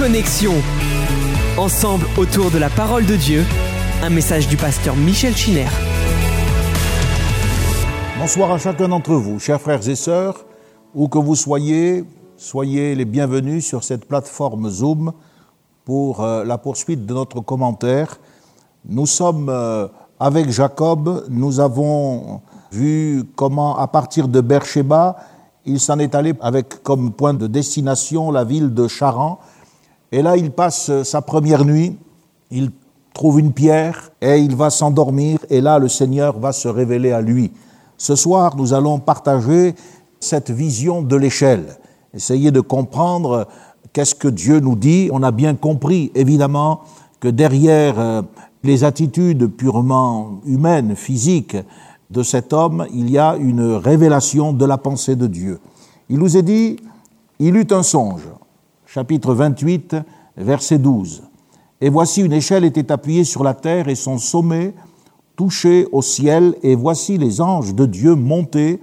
Connexion. Ensemble autour de la parole de Dieu, un message du pasteur Michel Chiner. Bonsoir à chacun d'entre vous, chers frères et sœurs, où que vous soyez, soyez les bienvenus sur cette plateforme Zoom pour euh, la poursuite de notre commentaire. Nous sommes euh, avec Jacob, nous avons vu comment à partir de Beersheba, il s'en est allé avec comme point de destination la ville de Charan. Et là, il passe sa première nuit, il trouve une pierre et il va s'endormir. Et là, le Seigneur va se révéler à lui. Ce soir, nous allons partager cette vision de l'échelle, essayer de comprendre qu'est-ce que Dieu nous dit. On a bien compris, évidemment, que derrière euh, les attitudes purement humaines, physiques, de cet homme, il y a une révélation de la pensée de Dieu. Il nous est dit, il eut un songe, chapitre 28, verset 12. Et voici une échelle était appuyée sur la terre et son sommet touchait au ciel, et voici les anges de Dieu montaient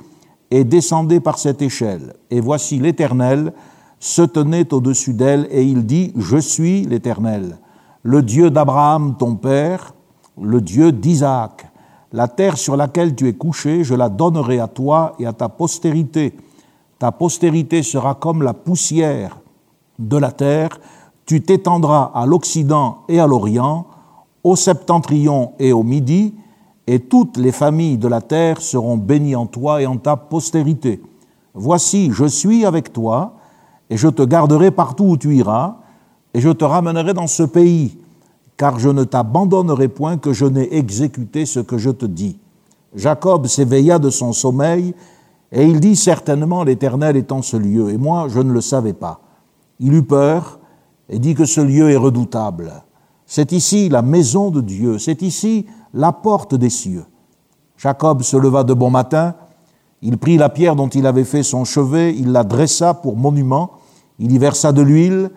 et descendaient par cette échelle. Et voici l'Éternel se tenait au-dessus d'elle, et il dit, Je suis l'Éternel, le Dieu d'Abraham ton père, le Dieu d'Isaac. La terre sur laquelle tu es couché, je la donnerai à toi et à ta postérité. Ta postérité sera comme la poussière de la terre. Tu t'étendras à l'Occident et à l'Orient, au septentrion et au Midi, et toutes les familles de la terre seront bénies en toi et en ta postérité. Voici, je suis avec toi, et je te garderai partout où tu iras, et je te ramènerai dans ce pays car je ne t'abandonnerai point que je n'ai exécuté ce que je te dis. Jacob s'éveilla de son sommeil, et il dit certainement l'Éternel est en ce lieu, et moi je ne le savais pas. Il eut peur et dit que ce lieu est redoutable. C'est ici la maison de Dieu, c'est ici la porte des cieux. Jacob se leva de bon matin, il prit la pierre dont il avait fait son chevet, il la dressa pour monument, il y versa de l'huile,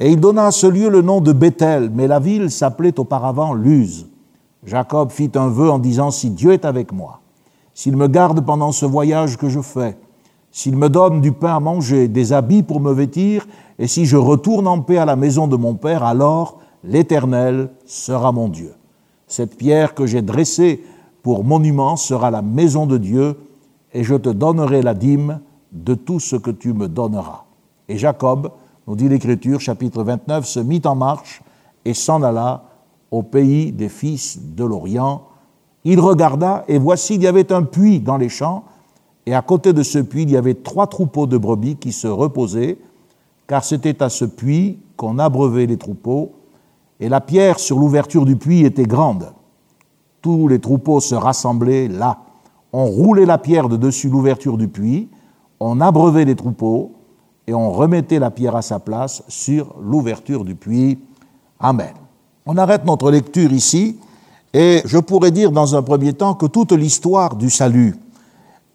et il donna à ce lieu le nom de Bethel, mais la ville s'appelait auparavant Luz. Jacob fit un vœu en disant, Si Dieu est avec moi, s'il me garde pendant ce voyage que je fais, s'il me donne du pain à manger, des habits pour me vêtir, et si je retourne en paix à la maison de mon Père, alors l'Éternel sera mon Dieu. Cette pierre que j'ai dressée pour monument sera la maison de Dieu, et je te donnerai la dîme de tout ce que tu me donneras. Et Jacob nous dit l'Écriture, chapitre 29, se mit en marche et s'en alla au pays des fils de l'Orient. Il regarda, et voici, il y avait un puits dans les champs, et à côté de ce puits, il y avait trois troupeaux de brebis qui se reposaient, car c'était à ce puits qu'on abreuvait les troupeaux, et la pierre sur l'ouverture du puits était grande. Tous les troupeaux se rassemblaient là. On roulait la pierre de dessus l'ouverture du puits, on abreuvait les troupeaux, et on remettait la pierre à sa place sur l'ouverture du puits. Amen. On arrête notre lecture ici et je pourrais dire dans un premier temps que toute l'histoire du salut,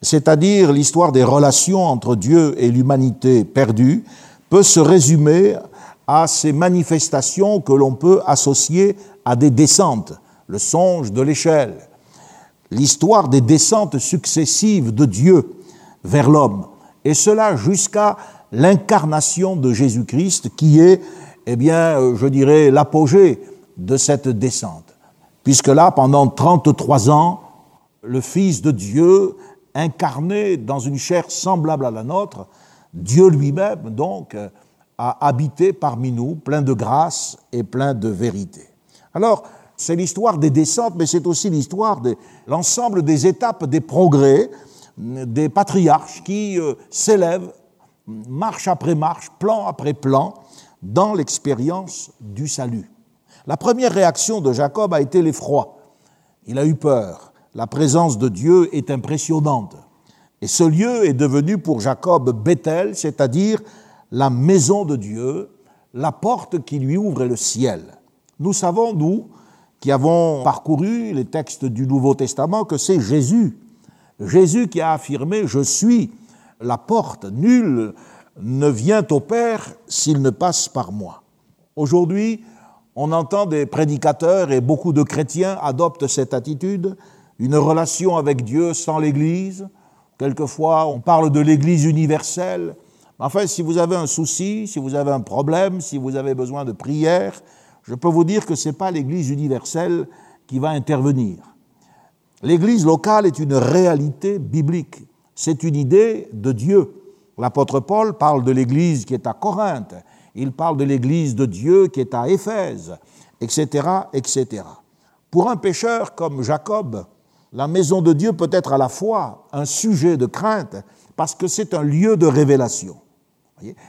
c'est-à-dire l'histoire des relations entre Dieu et l'humanité perdue, peut se résumer à ces manifestations que l'on peut associer à des descentes, le songe de l'échelle, l'histoire des descentes successives de Dieu vers l'homme, et cela jusqu'à l'incarnation de Jésus-Christ qui est, eh bien, euh, je dirais, l'apogée de cette descente. Puisque là, pendant 33 ans, le Fils de Dieu, incarné dans une chair semblable à la nôtre, Dieu lui-même, donc, a habité parmi nous, plein de grâce et plein de vérité. Alors, c'est l'histoire des descentes, mais c'est aussi l'histoire de l'ensemble des étapes des progrès des patriarches qui euh, s'élèvent marche après marche, plan après plan, dans l'expérience du salut. La première réaction de Jacob a été l'effroi. Il a eu peur. La présence de Dieu est impressionnante. Et ce lieu est devenu pour Jacob Bethel, c'est-à-dire la maison de Dieu, la porte qui lui ouvre le ciel. Nous savons, nous, qui avons parcouru les textes du Nouveau Testament, que c'est Jésus. Jésus qui a affirmé, je suis la porte. Nul ne vient au Père s'il ne passe par moi. Aujourd'hui, on entend des prédicateurs et beaucoup de chrétiens adoptent cette attitude, une relation avec Dieu sans l'Église. Quelquefois, on parle de l'Église universelle. Enfin, si vous avez un souci, si vous avez un problème, si vous avez besoin de prière, je peux vous dire que ce n'est pas l'Église universelle qui va intervenir. L'Église locale est une réalité biblique. C'est une idée de Dieu. L'apôtre Paul parle de l'Église qui est à Corinthe. Il parle de l'Église de Dieu qui est à Éphèse, etc., etc. Pour un pécheur comme Jacob, la maison de Dieu peut être à la fois un sujet de crainte parce que c'est un lieu de révélation.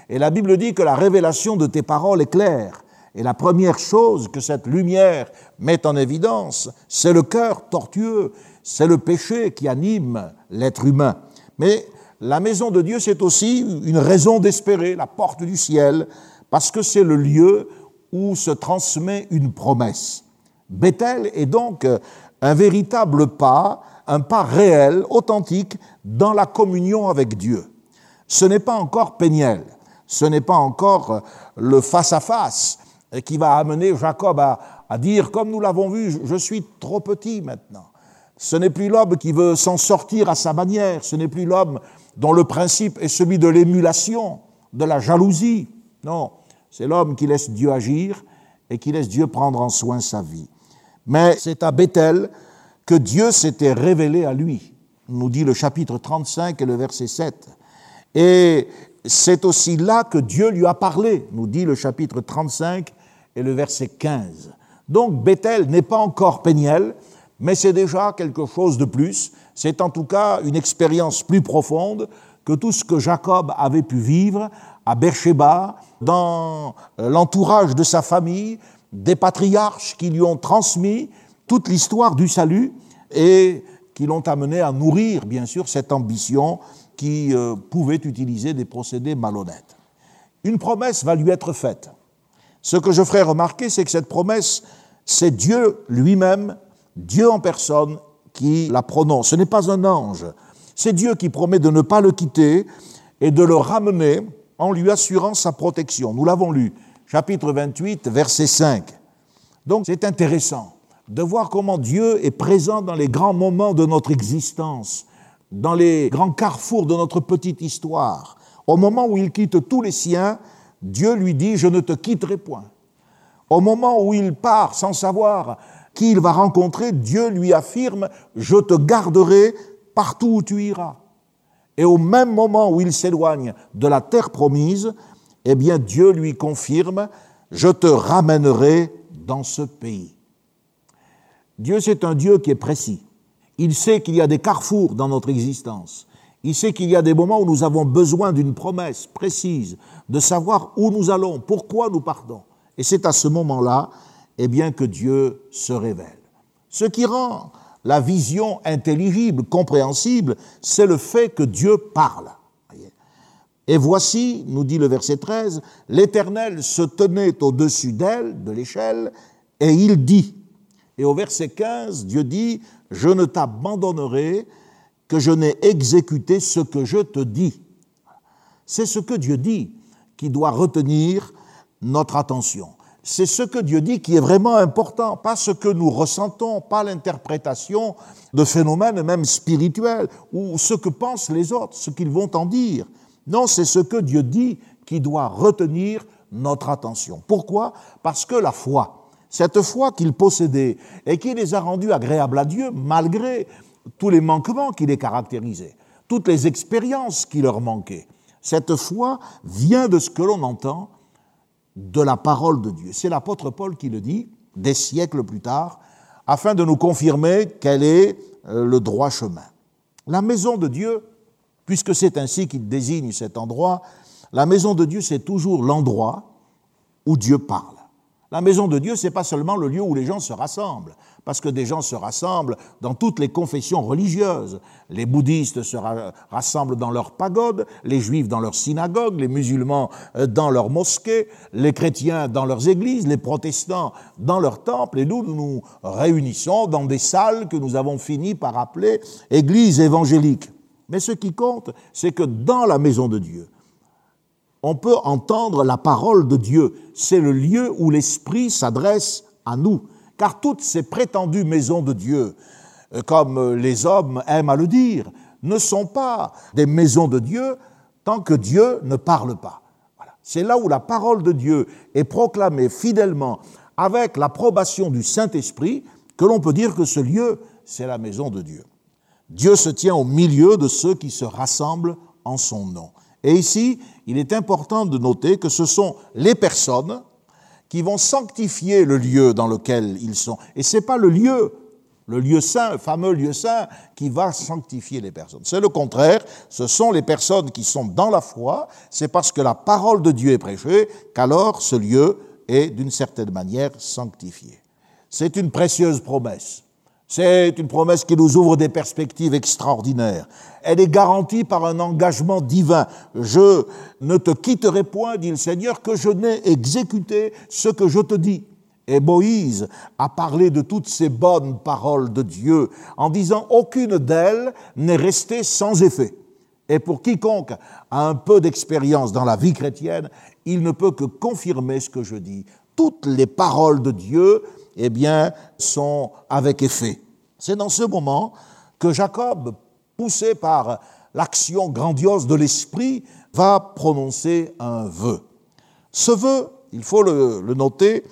Et la Bible dit que la révélation de tes paroles est claire. Et la première chose que cette lumière met en évidence, c'est le cœur tortueux, c'est le péché qui anime l'être humain. Mais la maison de Dieu, c'est aussi une raison d'espérer, la porte du ciel, parce que c'est le lieu où se transmet une promesse. Bethel est donc un véritable pas, un pas réel, authentique, dans la communion avec Dieu. Ce n'est pas encore Péniel, ce n'est pas encore le face-à-face qui va amener Jacob à dire, comme nous l'avons vu, je suis trop petit maintenant. Ce n'est plus l'homme qui veut s'en sortir à sa manière, ce n'est plus l'homme dont le principe est celui de l'émulation, de la jalousie. Non, c'est l'homme qui laisse Dieu agir et qui laisse Dieu prendre en soin sa vie. Mais c'est à Bethel que Dieu s'était révélé à lui, nous dit le chapitre 35 et le verset 7. Et c'est aussi là que Dieu lui a parlé, nous dit le chapitre 35 et le verset 15. Donc Bethel n'est pas encore Péniel, mais c'est déjà quelque chose de plus. C'est en tout cas une expérience plus profonde que tout ce que Jacob avait pu vivre à Beersheba, dans l'entourage de sa famille, des patriarches qui lui ont transmis toute l'histoire du salut et qui l'ont amené à nourrir, bien sûr, cette ambition qui euh, pouvait utiliser des procédés malhonnêtes. Une promesse va lui être faite. Ce que je ferai remarquer, c'est que cette promesse, c'est Dieu lui-même, Dieu en personne, qui la prononce. Ce n'est pas un ange. C'est Dieu qui promet de ne pas le quitter et de le ramener en lui assurant sa protection. Nous l'avons lu chapitre 28, verset 5. Donc c'est intéressant de voir comment Dieu est présent dans les grands moments de notre existence, dans les grands carrefours de notre petite histoire. Au moment où il quitte tous les siens, Dieu lui dit, je ne te quitterai point. Au moment où il part sans savoir qui il va rencontrer, Dieu lui affirme, je te garderai partout où tu iras. Et au même moment où il s'éloigne de la terre promise, eh bien Dieu lui confirme, je te ramènerai dans ce pays. Dieu, c'est un Dieu qui est précis. Il sait qu'il y a des carrefours dans notre existence. Il sait qu'il y a des moments où nous avons besoin d'une promesse précise, de savoir où nous allons, pourquoi nous partons. Et c'est à ce moment-là, eh bien, que Dieu se révèle. Ce qui rend la vision intelligible, compréhensible, c'est le fait que Dieu parle. Et voici, nous dit le verset 13, l'Éternel se tenait au-dessus d'elle, de l'échelle, et il dit, et au verset 15, Dieu dit, je ne t'abandonnerai que je n'ai exécuté ce que je te dis. C'est ce que Dieu dit qui doit retenir notre attention. C'est ce que Dieu dit qui est vraiment important, pas ce que nous ressentons, pas l'interprétation de phénomènes même spirituels ou ce que pensent les autres, ce qu'ils vont en dire. Non, c'est ce que Dieu dit qui doit retenir notre attention. Pourquoi? Parce que la foi, cette foi qu'il possédait et qui les a rendus agréables à Dieu malgré tous les manquements qui les caractérisaient, toutes les expériences qui leur manquaient, cette foi vient de ce que l'on entend de la parole de Dieu. C'est l'apôtre Paul qui le dit, des siècles plus tard, afin de nous confirmer quel est euh, le droit chemin. La maison de Dieu puisque c'est ainsi qu'il désigne cet endroit, la maison de Dieu, c'est toujours l'endroit où Dieu parle. La maison de Dieu, c'est pas seulement le lieu où les gens se rassemblent, parce que des gens se rassemblent dans toutes les confessions religieuses. Les bouddhistes se rassemblent dans leurs pagodes, les juifs dans leurs synagogues, les musulmans euh, dans leurs mosquées, les chrétiens dans leurs églises, les protestants dans leurs temples, et nous, nous nous réunissons dans des salles que nous avons fini par appeler églises évangéliques. Mais ce qui compte, c'est que dans la maison de Dieu, on peut entendre la parole de Dieu. C'est le lieu où l'Esprit s'adresse à nous. Car toutes ces prétendues maisons de Dieu, euh, comme les hommes aiment à le dire, ne sont pas des maisons de Dieu tant que Dieu ne parle pas. C'est là où la parole de Dieu est proclamée fidèlement avec l'approbation du Saint-Esprit que l'on peut dire que ce lieu, c'est la maison de Dieu. Dieu se tient au milieu de ceux qui se rassemblent en son nom. Et ici, il est important de noter que ce sont les personnes qui vont sanctifier le lieu dans lequel ils sont. Et ce n'est pas le lieu le lieu saint, le fameux lieu saint, qui va sanctifier les personnes. C'est le contraire, ce sont les personnes qui sont dans la foi, c'est parce que la parole de Dieu est prêchée qu'alors ce lieu est d'une certaine manière sanctifié. C'est une précieuse promesse. C'est une promesse qui nous ouvre des perspectives extraordinaires. Elle est garantie par un engagement divin. Je ne te quitterai point, dit le Seigneur, que je n'ai exécuté ce que je te dis. Et Moïse a parlé de toutes ces bonnes paroles de Dieu en disant aucune d'elles n'est restée sans effet. Et pour quiconque a un peu d'expérience dans la vie chrétienne, il ne peut que confirmer ce que je dis. Toutes les paroles de Dieu, eh bien, sont avec effet. C'est dans ce moment que Jacob, poussé par l'action grandiose de l'Esprit, va prononcer un vœu. Ce vœu, il faut le, le noter,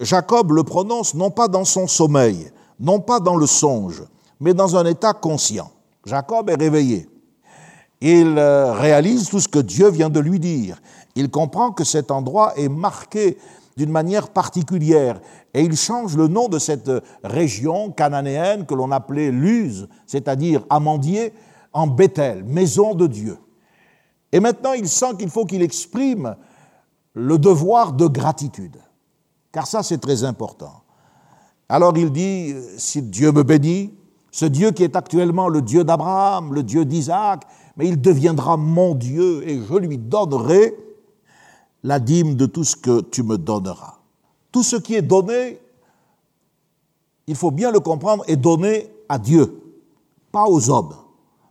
Jacob le prononce non pas dans son sommeil, non pas dans le songe, mais dans un état conscient. Jacob est réveillé. Il euh, réalise tout ce que Dieu vient de lui dire. Il comprend que cet endroit est marqué d'une manière particulière et il change le nom de cette région cananéenne que l'on appelait Luz, c'est-à-dire Amandier, en Bethel, maison de Dieu. Et maintenant, il sent qu'il faut qu'il exprime le devoir de gratitude car ça c'est très important. Alors il dit, si Dieu me bénit, ce Dieu qui est actuellement le Dieu d'Abraham, le Dieu d'Isaac, mais il deviendra mon Dieu et je lui donnerai la dîme de tout ce que tu me donneras. Tout ce qui est donné, il faut bien le comprendre, est donné à Dieu, pas aux hommes.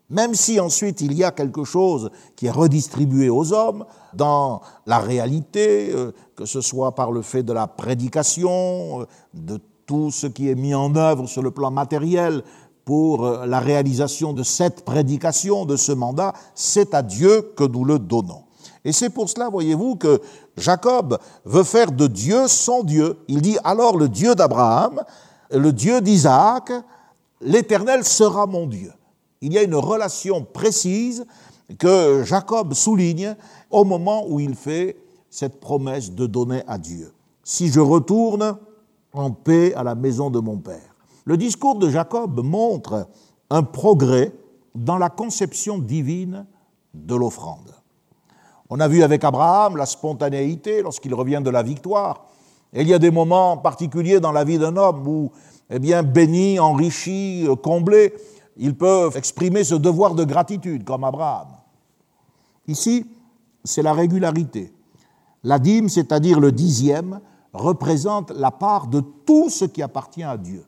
Même si ensuite il y a quelque chose qui est redistribué aux hommes dans la réalité, euh, que ce soit par le fait de la prédication, euh, de tout ce qui est mis en œuvre sur le plan matériel pour euh, la réalisation de cette prédication, de ce mandat, c'est à Dieu que nous le donnons. Et c'est pour cela, voyez-vous, que Jacob veut faire de Dieu son Dieu. Il dit alors le Dieu d'Abraham, le Dieu d'Isaac, l'Éternel sera mon Dieu il y a une relation précise que Jacob souligne au moment où il fait cette promesse de donner à Dieu. Si je retourne en paix à la maison de mon Père. Le discours de Jacob montre un progrès dans la conception divine de l'offrande. On a vu avec Abraham la spontanéité lorsqu'il revient de la victoire. Et il y a des moments particuliers dans la vie d'un homme où, eh bien, béni, enrichi, comblé, ils peuvent exprimer ce devoir de gratitude, comme Abraham. Ici, c'est la régularité. La dîme, c'est-à-dire le dixième, représente la part de tout ce qui appartient à Dieu.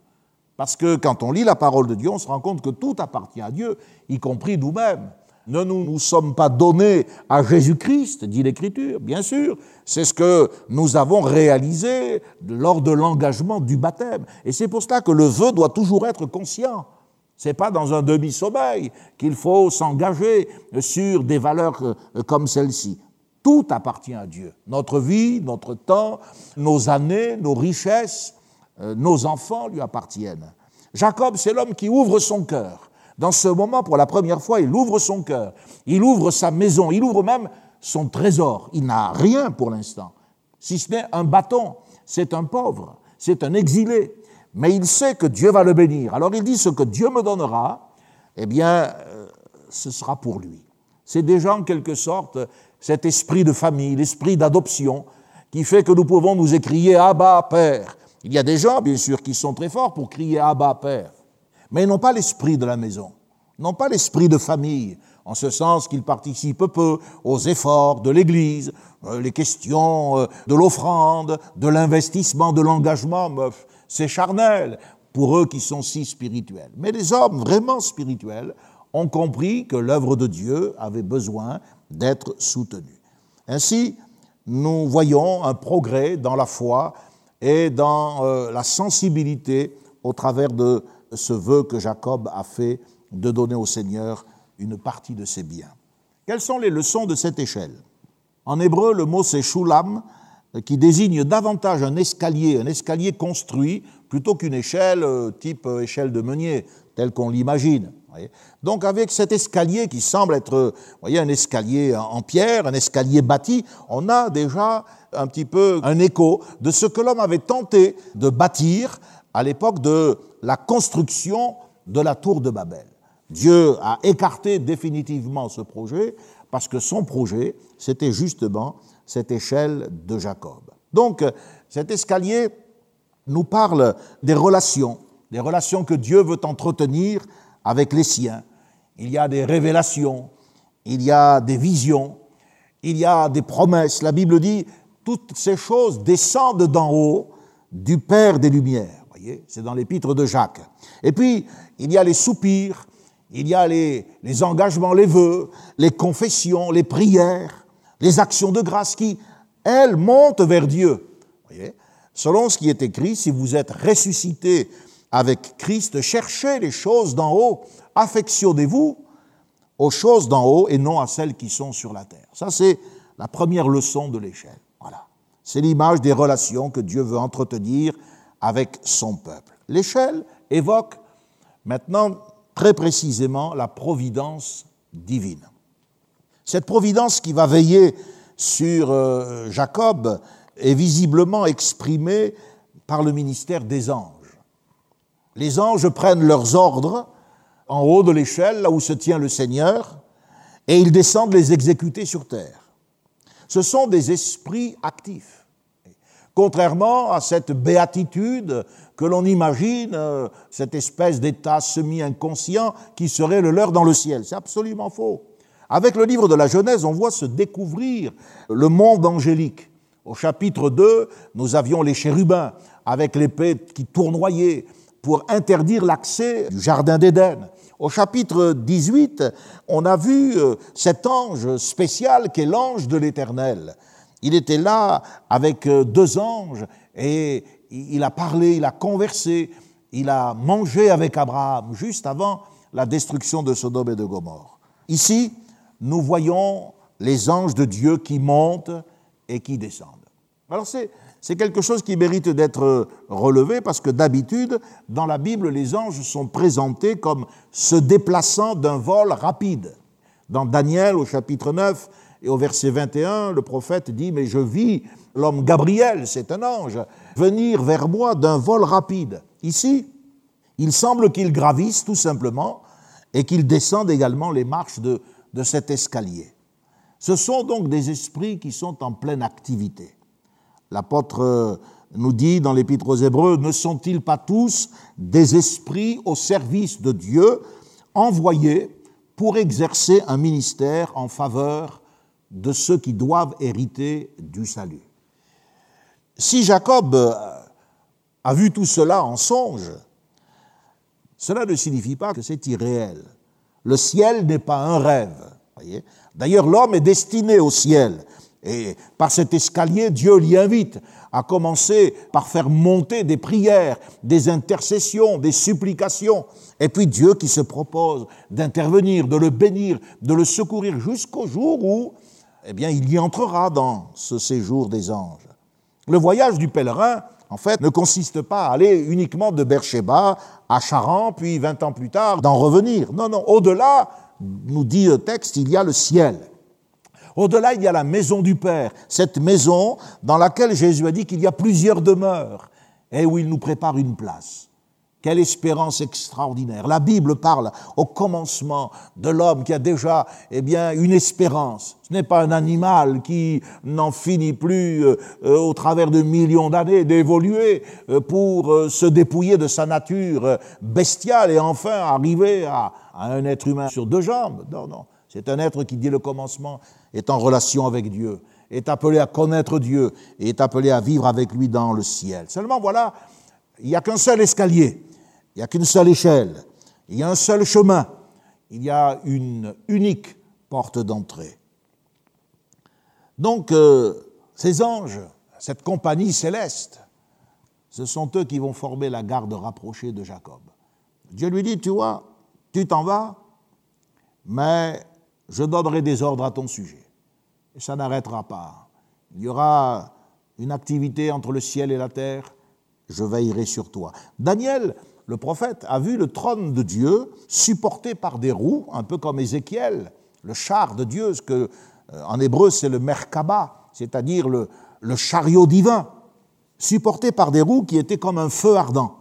Parce que quand on lit la parole de Dieu, on se rend compte que tout appartient à Dieu, y compris nous-mêmes. Ne nous, nous sommes pas donnés à Jésus-Christ, dit l'Écriture, bien sûr. C'est ce que nous avons réalisé lors de l'engagement du baptême. Et c'est pour cela que le vœu doit toujours être conscient. C'est pas dans un demi-sommeil qu'il faut s'engager sur des valeurs euh, comme celle-ci. Tout appartient à Dieu. Notre vie, notre temps, nos années, nos richesses, euh, nos enfants lui appartiennent. Jacob, c'est l'homme qui ouvre son cœur. Dans ce moment, pour la première fois, il ouvre son cœur. Il ouvre sa maison. Il ouvre même son trésor. Il n'a rien pour l'instant, si ce n'est un bâton. C'est un pauvre. C'est un exilé mais il sait que Dieu va le bénir. Alors il dit, ce que Dieu me donnera, eh bien, euh, ce sera pour lui. C'est déjà en quelque sorte cet esprit de famille, l'esprit d'adoption, qui fait que nous pouvons nous écrier Abba Père. Il y a des gens, bien sûr, qui sont très forts pour crier Abba Père, mais ils n'ont pas l'esprit de la maison, n'ont pas l'esprit de famille, en ce sens qu'ils participent peu aux efforts de l'Église, euh, les questions euh, de l'offrande, de l'investissement, de l'engagement c'est charnel pour eux qui sont si spirituels. Mais les hommes vraiment spirituels ont compris que l'œuvre de Dieu avait besoin d'être soutenue. Ainsi, nous voyons un progrès dans la foi et dans euh, la sensibilité au travers de ce vœu que Jacob a fait de donner au Seigneur une partie de ses biens. Quelles sont les leçons de cette échelle? En hébreu, le mot c'est shulam, qui désigne davantage un escalier, un escalier construit, plutôt qu'une échelle euh, type euh, échelle de meunier, telle qu'on l'imagine. Donc avec cet escalier qui semble être voyez, un escalier en pierre, un escalier bâti, on a déjà un petit peu un écho de ce que l'homme avait tenté de bâtir à l'époque de la construction de la tour de Babel. Dieu a écarté définitivement ce projet parce que son projet, c'était justement cette échelle de Jacob. Donc cet escalier nous parle des relations, des relations que Dieu veut entretenir avec les siens. Il y a des révélations, il y a des visions, il y a des promesses. La Bible dit, toutes ces choses descendent d'en haut du Père des Lumières. C'est dans l'épître de Jacques. Et puis, il y a les soupirs, il y a les, les engagements, les vœux, les confessions, les prières, les actions de grâce qui, elles, montent vers Dieu. Voyez Selon ce qui est écrit, si vous êtes ressuscité avec Christ, cherchez les choses d'en haut, affectionnez-vous aux choses d'en haut et non à celles qui sont sur la terre. Ça, c'est la première leçon de l'échelle. Voilà. C'est l'image des relations que Dieu veut entretenir avec son peuple. L'échelle évoque maintenant très précisément la providence divine. Cette providence qui va veiller sur euh, Jacob est visiblement exprimée par le ministère des anges. Les anges prennent leurs ordres en haut de l'échelle, là où se tient le Seigneur, et ils descendent les exécuter sur terre. Ce sont des esprits actifs. Contrairement à cette béatitude que l'on imagine, euh, cette espèce d'état semi-inconscient qui serait le leur dans le ciel. C'est absolument faux. Avec le livre de la Genèse, on voit se découvrir le monde angélique. Au chapitre 2, nous avions les chérubins avec l'épée qui tournoyait pour interdire l'accès du Jardin d'Éden. Au chapitre 18, on a vu euh, cet ange spécial qui est l'ange de l'Éternel. Il était là avec euh, deux anges et il a parlé, il a conversé, il a mangé avec Abraham juste avant la destruction de Sodome et de Gomorre. Ici, nous voyons les anges de Dieu qui montent et qui descendent. Alors c'est, quelque chose qui mérite d'être relevé parce que d'habitude, dans la Bible, les anges sont présentés comme se déplaçant d'un vol rapide. Dans Daniel au chapitre 9 et au verset 21, le prophète dit, mais je vis l'homme Gabriel, c'est un ange, venir vers moi d'un vol rapide. Ici, il semble qu'il gravisse tout simplement et qu'il descende également les marches de, de cet escalier. Ce sont donc des esprits qui sont en pleine activité. L'apôtre nous dit dans l'Épître aux Hébreux, ne sont-ils pas tous des esprits au service de Dieu, envoyés pour exercer un ministère en faveur de ceux qui doivent hériter du salut Si Jacob a vu tout cela en songe, cela ne signifie pas que c'est irréel. Le ciel n'est pas un rêve. D'ailleurs, l'homme est destiné au ciel. Et par cet escalier, Dieu l'y invite à commencer par faire monter des prières, des intercessions, des supplications. Et puis Dieu qui se propose d'intervenir, de le bénir, de le secourir jusqu'au jour où, eh bien, il y entrera dans ce séjour des anges. Le voyage du pèlerin, en fait, ne consiste pas à aller uniquement de Beersheba à Charan, puis 20 ans plus tard, d'en revenir. Non, non, au-delà, nous dit le texte, il y a le ciel. Au-delà, il y a la maison du Père, cette maison dans laquelle Jésus a dit qu'il y a plusieurs demeures et où il nous prépare une place. Quelle espérance extraordinaire. La Bible parle au commencement de l'homme qui a déjà eh bien, une espérance. Ce n'est pas un animal qui n'en finit plus euh, euh, au travers de millions d'années d'évoluer euh, pour se dépouiller de sa nature bestiale et enfin arriver à, à un être humain sur deux jambes. Non, non. C'est un être qui, dit le commencement, est en relation avec Dieu, est appelé à connaître Dieu et est appelé à vivre avec lui dans le ciel. Seulement, voilà, il n'y a qu'un seul escalier. Il n'y a qu'une seule échelle, il y a un seul chemin, il y a une unique porte d'entrée. Donc, euh, ces anges, cette compagnie céleste, ce sont eux qui vont former la garde rapprochée de Jacob. Dieu lui dit, tu vois, tu t'en vas, mais je donnerai des ordres à ton sujet. Et ça n'arrêtera pas. Il y aura une activité entre le ciel et la terre. Je veillerai sur toi. Daniel, le prophète, a vu le trône de Dieu supporté par des roues, un peu comme Ézéchiel, le char de Dieu, ce que euh, en hébreu c'est le merkaba, c'est-à-dire le, le chariot divin, supporté par des roues qui étaient comme un feu ardent.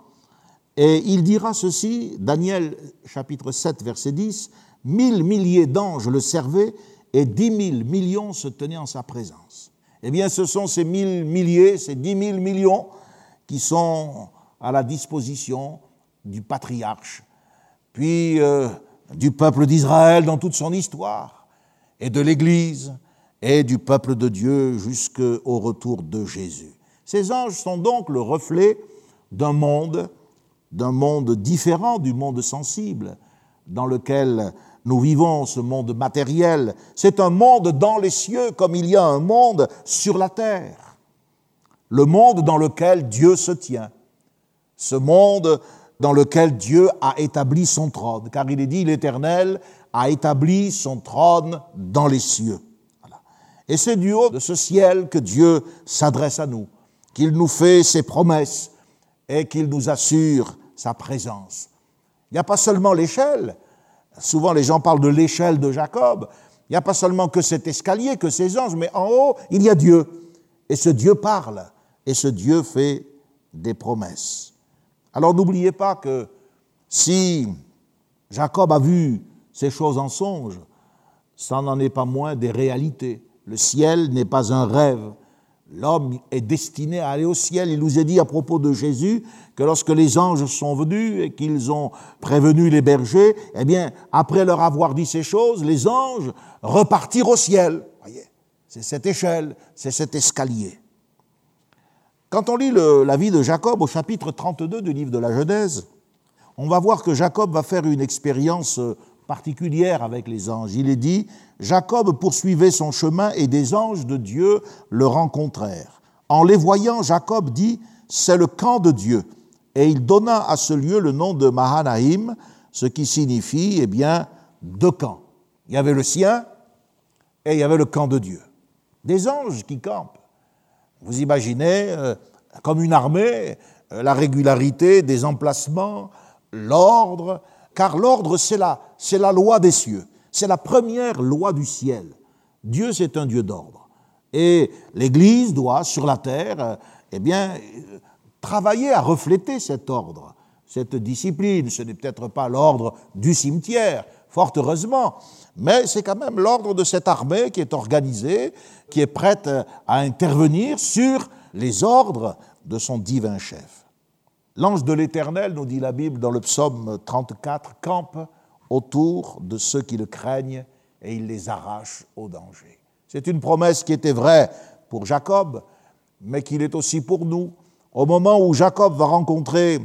Et il dira ceci, Daniel chapitre 7, verset 10, Mille milliers d'anges le servaient et dix mille millions se tenaient en sa présence. Eh bien, ce sont ces mille milliers, ces dix mille millions qui sont à la disposition du patriarche, puis euh, du peuple d'Israël dans toute son histoire, et de l'Église, et du peuple de Dieu jusqu'au retour de Jésus. Ces anges sont donc le reflet d'un monde, d'un monde différent du monde sensible, dans lequel nous vivons ce monde matériel. C'est un monde dans les cieux comme il y a un monde sur la terre. Le monde dans lequel Dieu se tient. Ce monde dans lequel Dieu a établi son trône. Car il est dit, l'Éternel a établi son trône dans les cieux. Et c'est du haut de ce ciel que Dieu s'adresse à nous, qu'il nous fait ses promesses et qu'il nous assure sa présence. Il n'y a pas seulement l'échelle, souvent les gens parlent de l'échelle de Jacob, il n'y a pas seulement que cet escalier, que ces anges, mais en haut, il y a Dieu. Et ce Dieu parle, et ce Dieu fait des promesses. Alors n'oubliez pas que si Jacob a vu ces choses en songe, ça n'en est pas moins des réalités. Le ciel n'est pas un rêve. L'homme est destiné à aller au ciel. Il nous est dit à propos de Jésus que lorsque les anges sont venus et qu'ils ont prévenu les bergers, eh bien, après leur avoir dit ces choses, les anges repartirent au ciel. Voyez, c'est cette échelle, c'est cet escalier. Quand on lit la vie de Jacob au chapitre 32 du livre de la Genèse, on va voir que Jacob va faire une expérience particulière avec les anges. Il est dit, Jacob poursuivait son chemin et des anges de Dieu le rencontrèrent. En les voyant, Jacob dit, c'est le camp de Dieu. Et il donna à ce lieu le nom de Mahanaïm, ce qui signifie, eh bien, deux camps. Il y avait le sien et il y avait le camp de Dieu. Des anges qui campent. Vous imaginez, euh, comme une armée, euh, la régularité des emplacements, l'ordre, car l'ordre, c'est la, c'est la loi des cieux. C'est la première loi du ciel. Dieu, c'est un Dieu d'ordre. Et l'Église doit, sur la terre, euh, eh bien, travailler à refléter cet ordre, cette discipline. Ce n'est peut-être pas l'ordre du cimetière, fort heureusement, mais c'est quand même l'ordre de cette armée qui est organisée, qui est prête à intervenir sur les ordres de son divin chef. L'ange de l'Éternel, nous dit la Bible dans le psaume 34, campe autour de ceux qui le craignent et il les arrache au danger. C'est une promesse qui était vraie pour Jacob, mais qui l'est aussi pour nous. Au moment où Jacob va rencontrer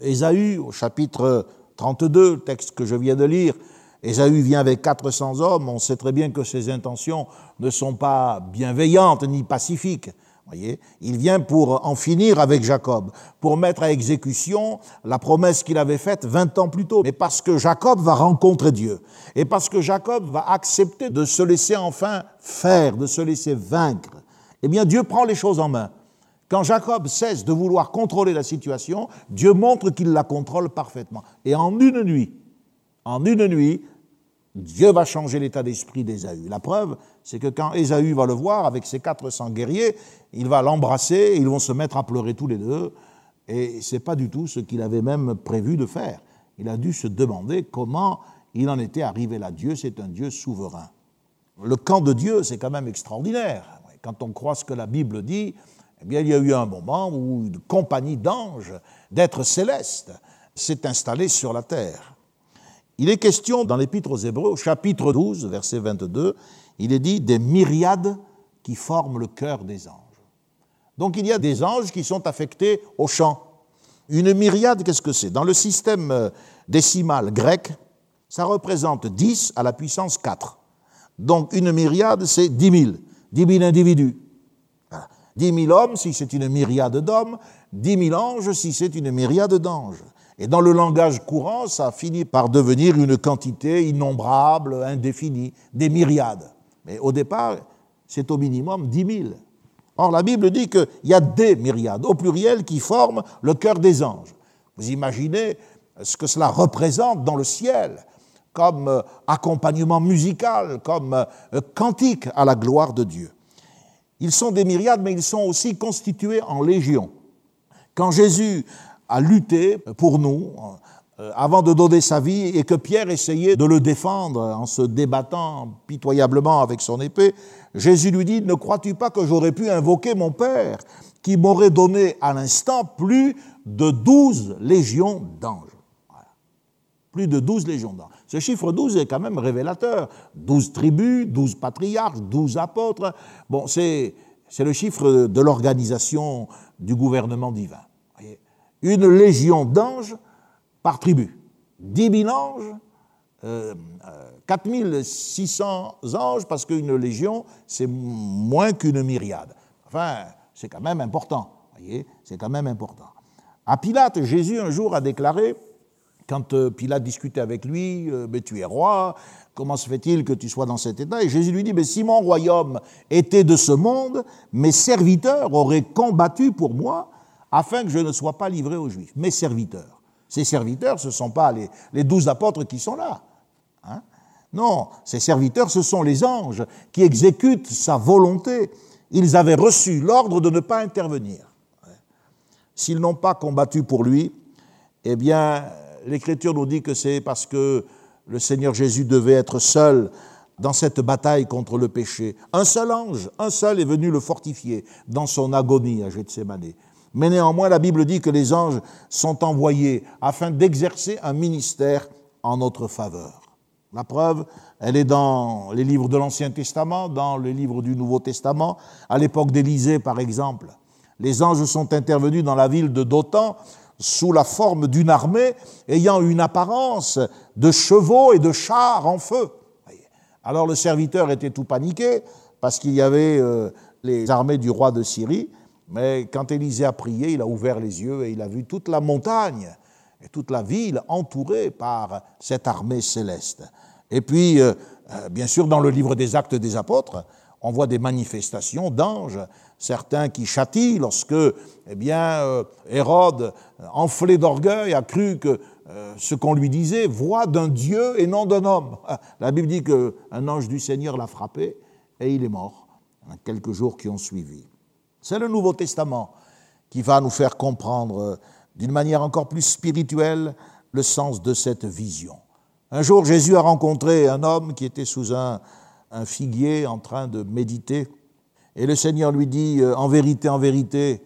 Ésaü, au chapitre 32, le texte que je viens de lire, Ésaü vient avec 400 hommes, on sait très bien que ses intentions ne sont pas bienveillantes ni pacifiques. Voyez il vient pour en finir avec Jacob, pour mettre à exécution la promesse qu'il avait faite 20 ans plus tôt. Mais parce que Jacob va rencontrer Dieu, et parce que Jacob va accepter de se laisser enfin faire, de se laisser vaincre, eh bien Dieu prend les choses en main. Quand Jacob cesse de vouloir contrôler la situation, Dieu montre qu'il la contrôle parfaitement. Et en une nuit, en une nuit, Dieu va changer l'état d'esprit d'Ésaü. La preuve, c'est que quand Ésaü va le voir avec ses 400 guerriers, il va l'embrasser ils vont se mettre à pleurer tous les deux. Et ce n'est pas du tout ce qu'il avait même prévu de faire. Il a dû se demander comment il en était arrivé là. Dieu, c'est un Dieu souverain. Le camp de Dieu, c'est quand même extraordinaire. Quand on croit ce que la Bible dit, eh bien, il y a eu un moment où une compagnie d'anges, d'êtres célestes, s'est installée sur la terre. Il est question dans l'Épître aux Hébreux, au chapitre 12, verset 22, il est dit des myriades qui forment le cœur des anges. Donc il y a des anges qui sont affectés au chant. Une myriade, qu'est-ce que c'est? Dans le système euh, décimal grec, ça représente 10 à la puissance 4. Donc une myriade, c'est 10 000, 10 000 individus. 10 000 hommes si c'est une myriade d'hommes, 10 000 anges si c'est une myriade d'anges. Et dans le langage courant, ça a fini par devenir une quantité innombrable, indéfinie, des myriades. Mais au départ, c'est au minimum dix mille. Or, la Bible dit qu'il y a des myriades, au pluriel, qui forment le cœur des anges. Vous imaginez ce que cela représente dans le ciel, comme euh, accompagnement musical, comme euh, cantique à la gloire de Dieu. Ils sont des myriades, mais ils sont aussi constitués en légions. Quand Jésus a lutté pour nous, euh, avant de donner sa vie, et que Pierre essayait de le défendre en se débattant pitoyablement avec son épée, Jésus lui dit, ne crois-tu pas que j'aurais pu invoquer mon Père, qui m'aurait donné à l'instant plus de douze légions d'anges plus de douze légions d'anges. Ce chiffre 12 est quand même révélateur. Douze tribus, douze patriarches, douze apôtres. C'est le chiffre de l'organisation du gouvernement divin. Une légion d'anges par tribu. 10 000 anges, euh, 4600 euh, anges, parce qu'une légion, c'est moins qu'une myriade. Enfin, c'est quand même important. Voyez, c'est quand même important. À Pilate, Jésus un jour a déclaré quand euh, Pilate discutait avec lui, euh, mais tu es roi, comment se fait-il que tu sois dans cet état? Et Jésus lui dit, mais si mon royaume était de ce monde, mes serviteurs auraient combattu pour moi afin que je ne sois pas livré aux Juifs. Mes serviteurs. Ces serviteurs, ce ne sont pas les, douze apôtres qui sont là. Hein. non, ces serviteurs, ce sont les anges qui exécutent sa volonté. Ils avaient reçu l'ordre de ne pas intervenir. S'ils n'ont pas combattu pour lui, eh bien, l'Écriture nous dit que c'est parce que le Seigneur Jésus devait être seul dans cette bataille contre le péché. Un seul ange, un seul est venu le fortifier dans son agonie à Gethsemane. Mais néanmoins, la Bible dit que les anges sont envoyés afin d'exercer un ministère en notre faveur. La preuve, elle est dans les livres de l'Ancien Testament, dans les livres du Nouveau Testament. À l'époque d'Élisée, par exemple, les anges sont intervenus dans la ville de Dothan sous la forme d'une armée ayant une apparence de chevaux et de chars en feu. Alors le serviteur était tout paniqué parce qu'il y avait euh, les armées du roi de Syrie, mais quand Élisée a prié, il a ouvert les yeux et il a vu toute la montagne et toute la ville entourée par cette armée céleste. Et puis, euh, euh, bien sûr, dans le livre des actes des apôtres, on voit des manifestations d'anges, certains qui châtient lorsque, eh euh, Hérode, enflé d'orgueil, a cru que ce qu'on lui disait, voix d'un Dieu et non d'un homme. La Bible dit qu'un ange du Seigneur l'a frappé et il est mort, en quelques jours qui ont suivi. C'est le Nouveau Testament qui va nous faire comprendre euh, d'une manière encore plus spirituelle le sens de cette vision. Un jour, Jésus a rencontré un homme qui était sous un, figuier en train de méditer. Et le Seigneur lui dit, euh, en vérité, en vérité,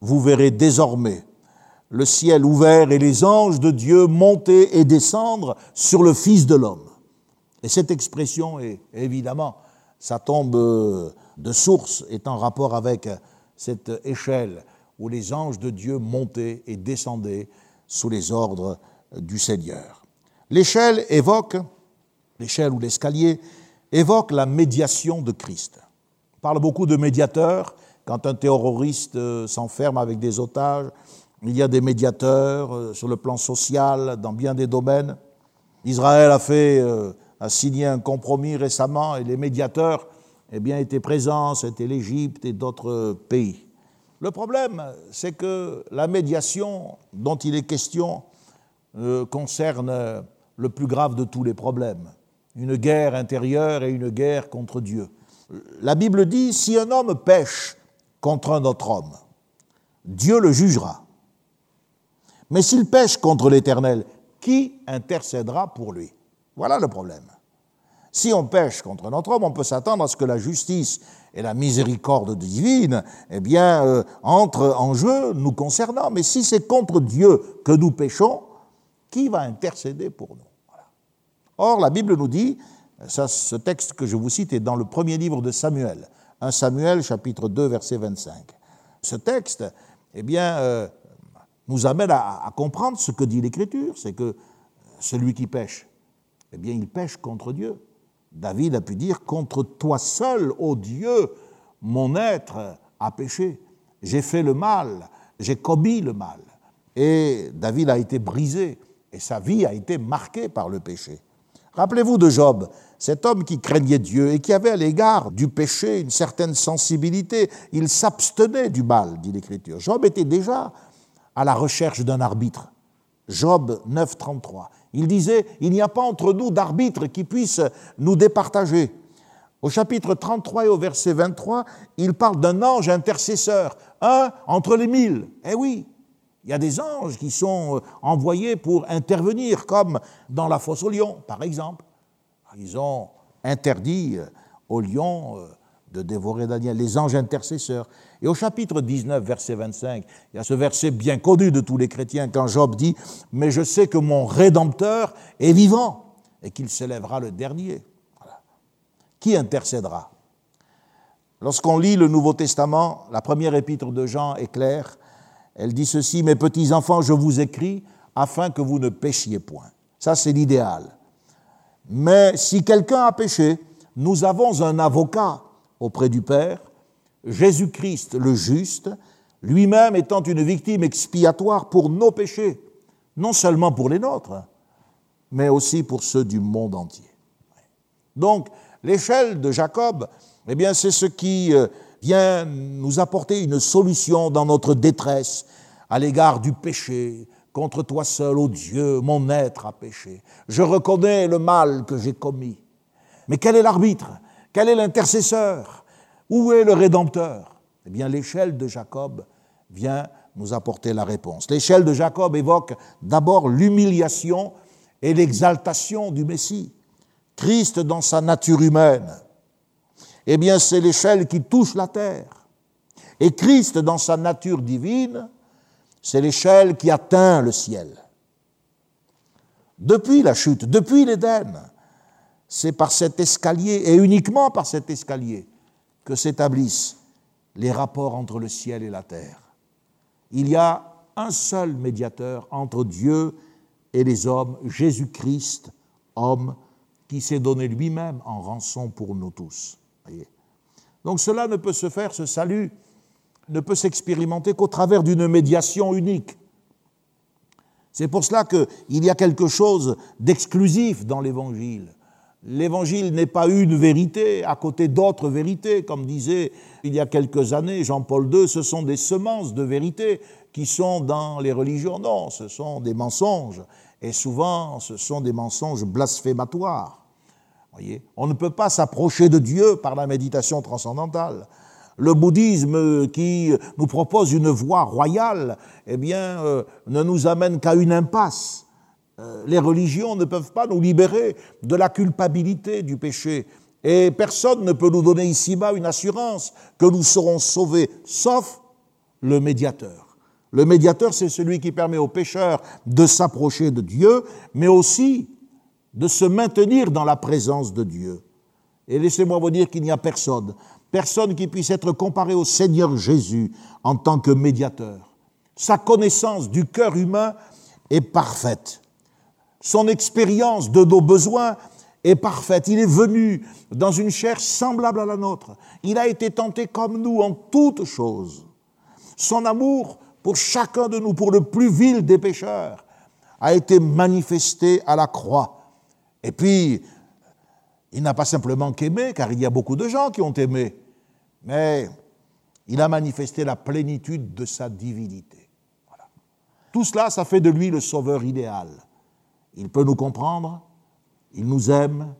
vous verrez désormais le ciel ouvert et les anges de Dieu monter et descendre sur le Fils de l'homme. Et cette expression est évidemment, ça tombe euh, de source, est en rapport avec cette échelle où les anges de Dieu montaient et descendaient sous les ordres du Seigneur. L'échelle évoque, l'échelle ou l'escalier évoque la médiation de Christ. On parle beaucoup de médiateurs. Quand un terroriste euh, s'enferme avec des otages, il y a des médiateurs euh, sur le plan social dans bien des domaines. Israël a fait euh, a signé un compromis récemment et les médiateurs eh bien, étaient présents, c'était l'Égypte et d'autres pays. Le problème, c'est que la médiation dont il est question concerne le plus grave de tous les problèmes, une guerre intérieure et une guerre contre Dieu. La Bible dit, si un homme pêche contre un autre homme, Dieu le jugera. Mais s'il pêche contre l'Éternel, qui intercédera pour lui? Voilà le problème. Si on pêche contre notre homme, on peut s'attendre à ce que la justice et la miséricorde divine eh bien, euh, entrent en jeu nous concernant. Mais si c'est contre Dieu que nous péchons, qui va intercéder pour nous? Or, la Bible nous dit, ça, ce texte que je vous cite est dans le premier livre de Samuel, 1 Samuel chapitre 2 verset 25. Ce texte, eh bien, euh, nous amène à, comprendre ce que dit l'Écriture, c'est que celui qui pêche, eh bien, il pêche contre Dieu. David a pu dire, contre toi seul, ô Dieu, mon être a péché. J'ai fait le mal, j'ai commis le mal. Et David a été brisé et sa vie a été marquée par le péché. Rappelez-vous de Job, cet homme qui craignait Dieu et qui avait à l'égard du péché une certaine sensibilité. Il s'abstenait du mal, dit l'Écriture. Job était déjà à la recherche d'un arbitre. Job 9, 33. Il disait, il n'y a pas entre nous d'arbitre qui puisse nous départager. Au chapitre 33 et au verset 23, il parle d'un ange intercesseur, un entre les mille. Eh oui, il y a des anges qui sont envoyés pour intervenir, comme dans la fosse au lion, par exemple. Ils ont interdit aux lions euh, de dévorer Daniel, les anges intercesseurs. Et au chapitre 19, verset 25, il y a ce verset bien connu de tous les chrétiens quand Job dit Mais je sais que mon Rédempteur est vivant et qu'il s'élèvera le dernier. Qui intercédera? Lorsqu'on lit le Nouveau Testament, la première épître de Jean est claire. Elle dit ceci Mes petits enfants, je vous écris afin que vous ne péchiez point. Ça, c'est l'idéal. Mais si quelqu'un a péché, nous avons un avocat auprès du Père, Jésus-Christ le juste, lui-même étant une victime expiatoire pour nos péchés, non seulement pour les nôtres, mais aussi pour ceux du monde entier. Donc, l'échelle de Jacob, eh bien, c'est ce qui euh, vient nous apporter une solution dans notre détresse à l'égard du péché, Contre toi seul, ô Dieu, mon être a péché. Je reconnais le mal que j'ai commis. Mais quel est l'arbitre? Quel est l'intercesseur? Où est le Rédempteur? Eh bien, l'échelle de Jacob vient nous apporter la réponse. L'échelle de Jacob évoque d'abord l'humiliation et l'exaltation du Messie. Christ dans sa nature humaine. Eh bien, c'est l'échelle qui touche la terre. Et Christ dans sa nature divine c'est l'échelle qui atteint le ciel. Depuis la chute, depuis l'Éden, c'est par cet escalier, et uniquement par cet escalier, que s'établissent les rapports entre le ciel et la terre. Il y a un seul médiateur entre Dieu et les hommes, Jésus-Christ, homme, qui s'est donné lui-même en rançon pour nous tous. Donc cela ne peut se faire, ce salut, ne peut s'expérimenter qu'au travers d'une médiation unique. C'est pour cela qu'il y a quelque chose d'exclusif dans l'Évangile. L'Évangile n'est pas une vérité à côté d'autres vérités, comme disait il y a quelques années Jean-Paul II, ce sont des semences de vérité qui sont dans les religions. Non, ce sont des mensonges. Et souvent, ce sont des mensonges blasphématoires. Voyez On ne peut pas s'approcher de Dieu par la méditation transcendantale le bouddhisme qui nous propose une voie royale, eh bien, euh, ne nous amène qu'à une impasse. Euh, les religions ne peuvent pas nous libérer de la culpabilité du péché. Et personne ne peut nous donner ici-bas une assurance que nous serons sauvés, sauf le médiateur. Le médiateur, c'est celui qui permet aux pécheurs de s'approcher de Dieu, mais aussi de se maintenir dans la présence de Dieu. Et laissez-moi vous dire qu'il n'y a personne personne qui puisse être comparé au Seigneur Jésus en tant que médiateur. Sa connaissance du cœur humain est parfaite. Son expérience de nos besoins est parfaite. Il est venu dans une chair semblable à la nôtre. Il a été tenté comme nous en toutes choses. Son amour pour chacun de nous, pour le plus vil des pécheurs, a été manifesté à la croix. Et puis, il n'a pas simplement qu'aimé, car il y a beaucoup de gens qui ont aimé, mais il a manifesté la plénitude de sa divinité. Tout cela, ça fait de lui le sauveur idéal. Il peut nous comprendre, il nous aime,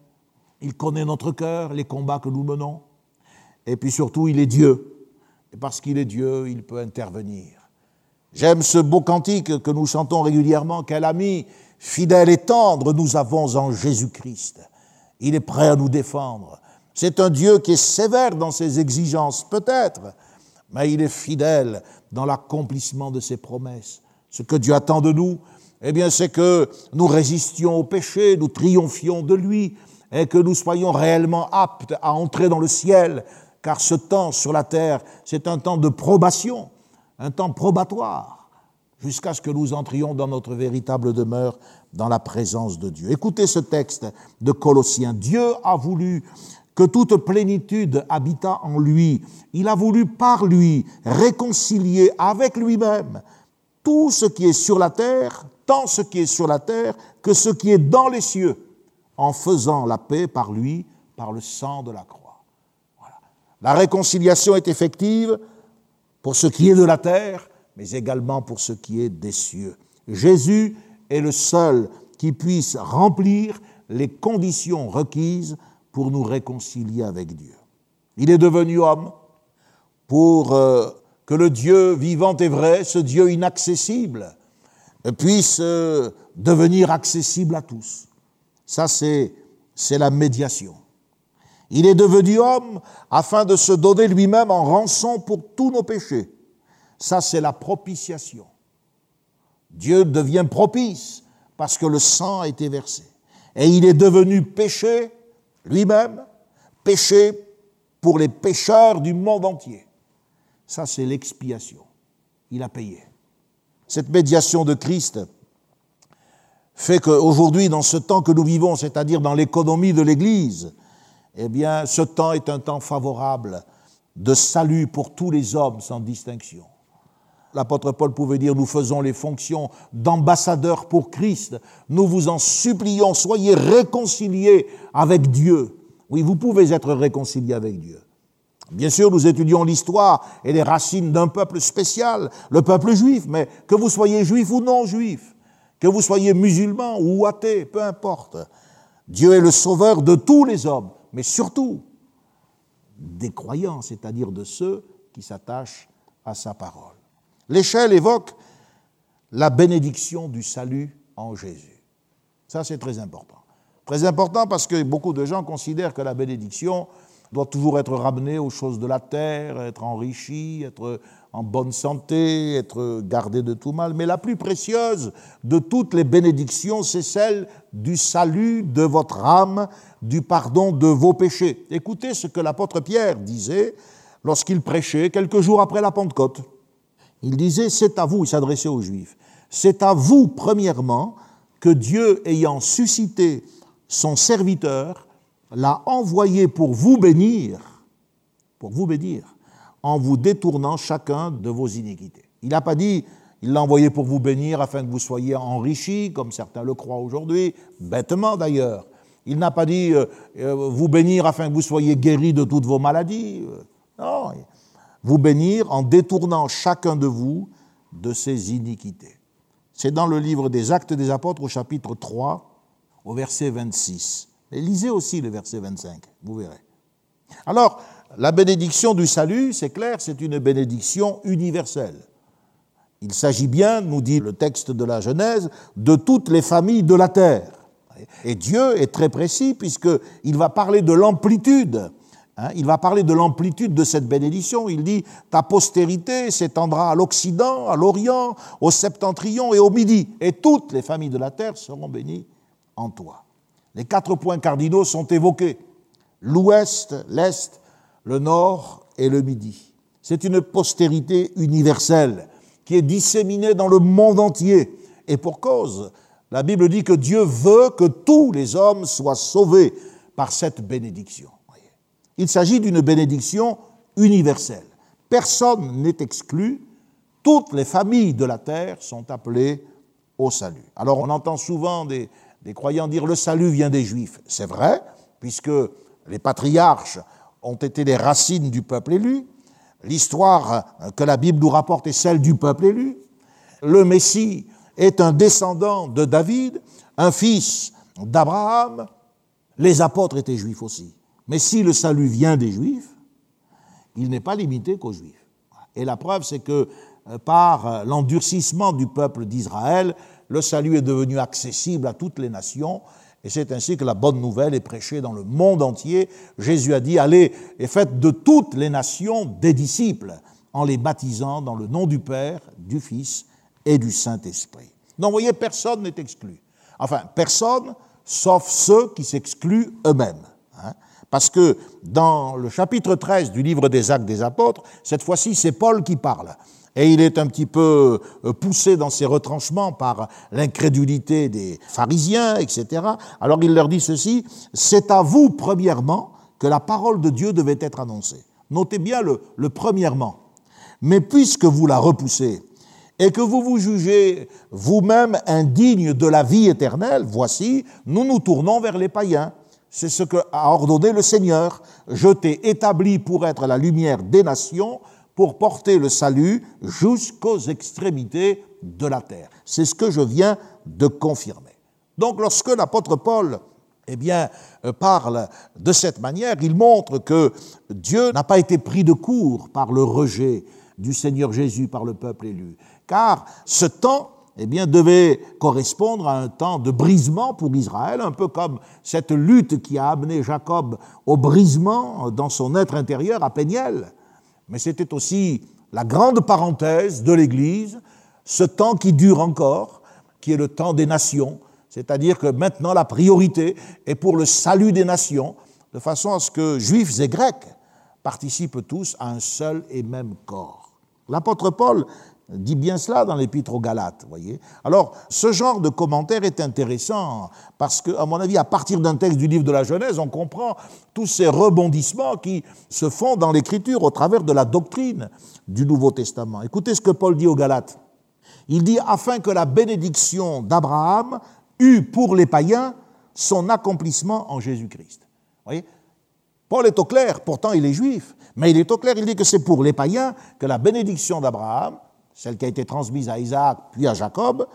il connaît notre cœur, les combats que nous menons, et puis surtout, il est Dieu. Et parce qu'il est Dieu, il peut intervenir. J'aime ce beau cantique que nous chantons régulièrement, quel ami fidèle et tendre nous avons en Jésus-Christ. Il est prêt à nous défendre. C'est un Dieu qui est sévère dans ses exigences, peut-être, mais il est fidèle dans l'accomplissement de ses promesses. Ce que Dieu attend de nous, eh bien, c'est que nous résistions au péché, nous triomphions de lui, et que nous soyons réellement aptes à entrer dans le ciel, car ce temps sur la terre, c'est un temps de probation, un temps probatoire, jusqu'à ce que nous entrions dans notre véritable demeure dans la présence de Dieu. Écoutez ce texte de Colossiens. Dieu a voulu que toute plénitude habita en lui. Il a voulu par lui réconcilier avec lui-même tout ce qui est sur la terre, tant ce qui est sur la terre que ce qui est dans les cieux, en faisant la paix par lui, par le sang de la croix. La réconciliation est effective pour ce qui est de la terre, mais également pour ce qui est des cieux. Jésus est le seul qui puisse remplir les conditions requises pour nous réconcilier avec Dieu. Il est devenu homme pour euh, que le Dieu vivant et vrai, ce Dieu inaccessible, puisse euh, devenir accessible à tous. Ça, c'est, c'est la médiation. Il est devenu homme afin de se donner lui-même en rançon pour tous nos péchés. Ça, c'est la propitiation. Dieu devient propice parce que le sang a été versé. Et il est devenu péché lui-même, péché pour les pécheurs du monde entier. Ça, c'est l'expiation. Il a payé. Cette médiation de Christ fait qu'aujourd'hui, dans ce temps que nous vivons, c'est-à-dire dans l'économie de l'Église, eh bien, ce temps est un temps favorable de salut pour tous les hommes sans distinction. L'apôtre Paul pouvait dire, nous faisons les fonctions d'ambassadeurs pour Christ. Nous vous en supplions, soyez réconciliés avec Dieu. Oui, vous pouvez être réconciliés avec Dieu. Bien sûr, nous étudions l'histoire et les racines d'un peuple spécial, le peuple juif, mais que vous soyez juif ou non juif, que vous soyez musulman ou athée, peu importe, Dieu est le sauveur de tous les hommes, mais surtout des croyants, c'est-à-dire de ceux qui s'attachent à sa parole. L'échelle évoque la bénédiction du salut en Jésus. Ça, c'est très important. Très important parce que beaucoup de gens considèrent que la bénédiction, doit toujours être ramené aux choses de la terre, être enrichi, être en bonne santé, être gardé de tout mal. Mais la plus précieuse de toutes les bénédictions, c'est celle du salut de votre âme, du pardon de vos péchés. Écoutez ce que l'apôtre Pierre disait lorsqu'il prêchait quelques jours après la Pentecôte. Il disait, c'est à vous, il s'adressait aux Juifs, c'est à vous, premièrement, que Dieu, ayant suscité son serviteur, l'a envoyé pour vous bénir, pour vous bénir, en vous détournant chacun de vos iniquités. Il n'a pas dit, il l'a envoyé pour vous bénir afin que vous soyez enrichis, comme certains le croient aujourd'hui, bêtement d'ailleurs. Il n'a pas dit euh, euh, vous bénir afin que vous soyez guéris de toutes vos maladies. Non, vous bénir en détournant chacun de vous de ses iniquités. C'est dans le livre des Actes des Apôtres au chapitre 3, au verset 26. Lisez aussi le verset 25, vous verrez. Alors, la bénédiction du salut, c'est clair, c'est une bénédiction universelle. Il s'agit bien, nous dit le texte de la Genèse, de toutes les familles de la terre. Et Dieu est très précis puisqu'il va parler de l'amplitude. Hein, il va parler de l'amplitude de cette bénédiction. Il dit, ta postérité s'étendra à l'Occident, à l'Orient, au Septentrion et au Midi. Et toutes les familles de la terre seront bénies en toi. Les quatre points cardinaux sont évoqués. L'ouest, l'est, le nord et le midi. C'est une postérité universelle qui est disséminée dans le monde entier. Et pour cause, la Bible dit que Dieu veut que tous les hommes soient sauvés par cette bénédiction. Il s'agit d'une bénédiction universelle. Personne n'est exclu. Toutes les familles de la terre sont appelées au salut. Alors on entend souvent des, des croyants dire le salut vient des juifs. C'est vrai, puisque les patriarches ont été les racines du peuple élu. L'histoire que la Bible nous rapporte est celle du peuple élu. Le Messie est un descendant de David, un fils d'Abraham. Les apôtres étaient juifs aussi. Mais si le salut vient des juifs, il n'est pas limité qu'aux juifs. Et la preuve, c'est que euh, par l'endurcissement du peuple d'Israël, le salut est devenu accessible à toutes les nations, et c'est ainsi que la bonne nouvelle est prêchée dans le monde entier. Jésus a dit, allez et faites de toutes les nations des disciples, en les baptisant dans le nom du Père, du Fils et du Saint-Esprit. Donc, vous voyez, personne n'est exclu. Enfin, personne, sauf ceux qui s'excluent eux-mêmes. Hein. Parce que dans le chapitre 13 du livre des Actes des Apôtres, cette fois-ci, c'est Paul qui parle et il est un petit peu euh, poussé dans ses retranchements par l'incrédulité des pharisiens, etc. Alors il leur dit ceci, c'est à vous premièrement que la parole de Dieu devait être annoncée. Notez bien le, le premièrement. Mais puisque vous la repoussez et que vous vous jugez vous-même indigne de la vie éternelle, voici, nous nous tournons vers les païens. C'est ce qu'a ordonné le Seigneur. Je t'ai établi pour être la lumière des nations, pour porter le salut jusqu'aux extrémités de la terre. C'est ce que je viens de confirmer. Donc lorsque l'apôtre Paul eh bien, euh, parle de cette manière, il montre que Dieu n'a pas été pris de court par le rejet du Seigneur Jésus par le peuple élu, car ce temps eh bien, devait correspondre à un temps de brisement pour Israël, un peu comme cette lutte qui a amené Jacob au brisement dans son être intérieur à Péniel. Mais c'était aussi la grande parenthèse de l'Église, ce temps qui dure encore, qui est le temps des nations, c'est-à-dire que maintenant la priorité est pour le salut des nations, de façon à ce que juifs et grecs participent tous à un seul et même corps. L'apôtre Paul dit bien cela dans l'épître aux Galates, voyez. Alors, ce genre de commentaire est intéressant parce que, à mon avis, à partir d'un texte du livre de la Genèse, on comprend tous ces rebondissements qui se font dans l'écriture au travers de la doctrine du Nouveau Testament. Écoutez ce que Paul dit aux Galates. Il dit afin que la bénédiction d'Abraham eût pour les païens son accomplissement en Jésus-Christ. Voyez Paul est au clair, pourtant il est juif, mais il est au clair, il dit que c'est pour les païens que la bénédiction d'Abraham celle qui a été transmise à Isaac puis à Jacob,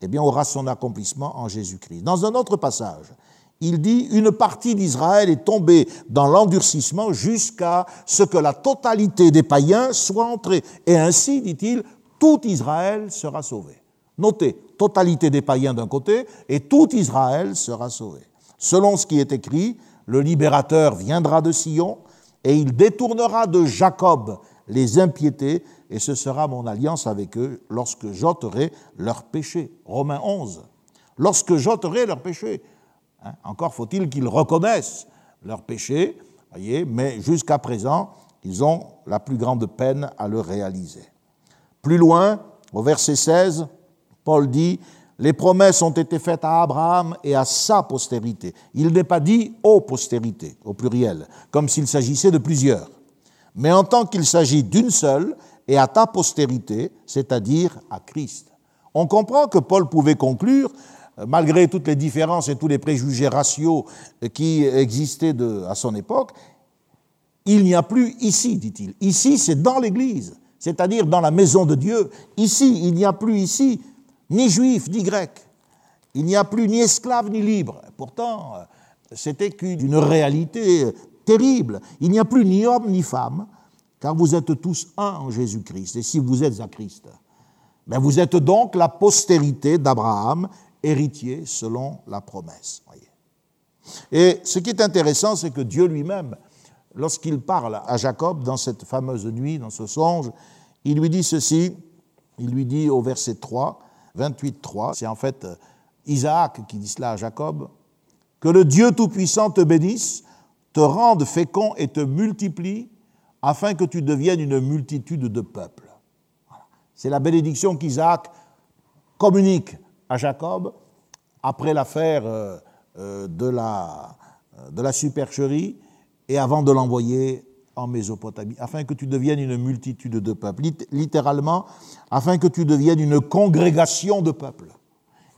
eh bien, aura son accomplissement en Jésus-Christ. Dans un autre passage, il dit Une partie d'Israël est tombée dans l'endurcissement jusqu'à ce que la totalité des païens soit entrée. Et ainsi, dit-il, tout Israël sera sauvé. Notez, totalité des païens d'un côté et tout Israël sera sauvé. Selon ce qui est écrit, le libérateur viendra de Sion et il détournera de Jacob les impiétés et ce sera mon alliance avec eux lorsque j'ôterai leurs péchés. Romains 11. Lorsque j'ôterai leurs péchés. Hein, encore faut-il qu'ils reconnaissent leurs péchés, voyez, mais jusqu'à présent, ils ont la plus grande peine à le réaliser. Plus loin, au verset 16, Paul dit Les promesses ont été faites à Abraham et à sa postérité. Il n'est pas dit aux postérités, au pluriel, comme s'il s'agissait de plusieurs. Mais en tant qu'il s'agit d'une seule, et à ta postérité, c'est-à-dire à Christ. On comprend que Paul pouvait conclure, euh, malgré toutes les différences et tous les préjugés raciaux qui existaient à son époque, il n'y a plus ici, dit-il. Ici, c'est dans l'Église, c'est-à-dire dans la maison de Dieu. Ici, il n'y a plus ici ni juif ni grec. Il n'y a plus ni esclave ni libre. Pourtant, euh, c'était qu'une réalité terrible. Il n'y a plus ni homme ni femme, car vous êtes tous un en Jésus-Christ. Et si vous êtes à Christ, ben vous êtes donc la postérité d'Abraham, héritier selon la promesse. Et ce qui est intéressant, c'est que Dieu lui-même, lorsqu'il parle à Jacob dans cette fameuse nuit, dans ce songe, il lui dit ceci, il lui dit au verset 3, 28, 3, c'est en fait Isaac qui dit cela à Jacob, que le Dieu Tout-Puissant te bénisse, te rende fécond et te multiplie afin que tu deviennes une multitude de peuples. C'est la bénédiction qu'Isaac communique à Jacob après l'affaire euh, euh, de la, euh, de la supercherie et avant de l'envoyer en Mésopotamie, afin que tu deviennes une multitude de peuples. Littéralement, afin que tu deviennes une congrégation de peuples.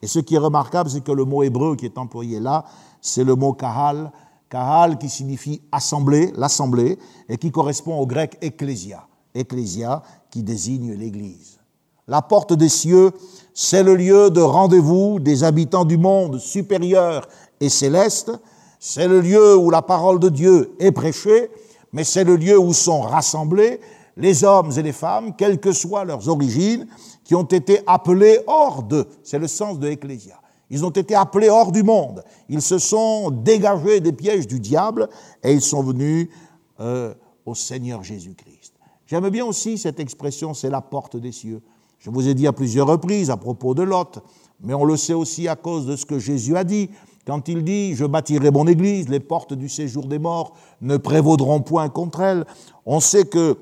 Et ce qui est remarquable, c'est que le mot hébreu qui est employé là, c'est le mot kahal, Kahal qui signifie assemblée, l'assemblée, et qui correspond au grec ecclésia, ecclésia qui désigne l'Église. La porte des cieux, c'est le lieu de rendez-vous des habitants du monde supérieur et céleste, c'est le lieu où la parole de Dieu est prêchée, mais c'est le lieu où sont rassemblés les hommes et les femmes, quelles que soient leurs origines, qui ont été appelés hors d'eux. C'est le sens de ecclésia. Ils ont été appelés hors du monde. Ils se sont dégagés des pièges du diable et ils sont venus euh, au Seigneur Jésus-Christ. J'aime bien aussi cette expression, c'est la porte des cieux. Je vous ai dit à plusieurs reprises à propos de Lot, mais on le sait aussi à cause de ce que Jésus a dit. Quand il dit Je bâtirai mon église, les portes du séjour des morts ne prévaudront point contre elle, on sait que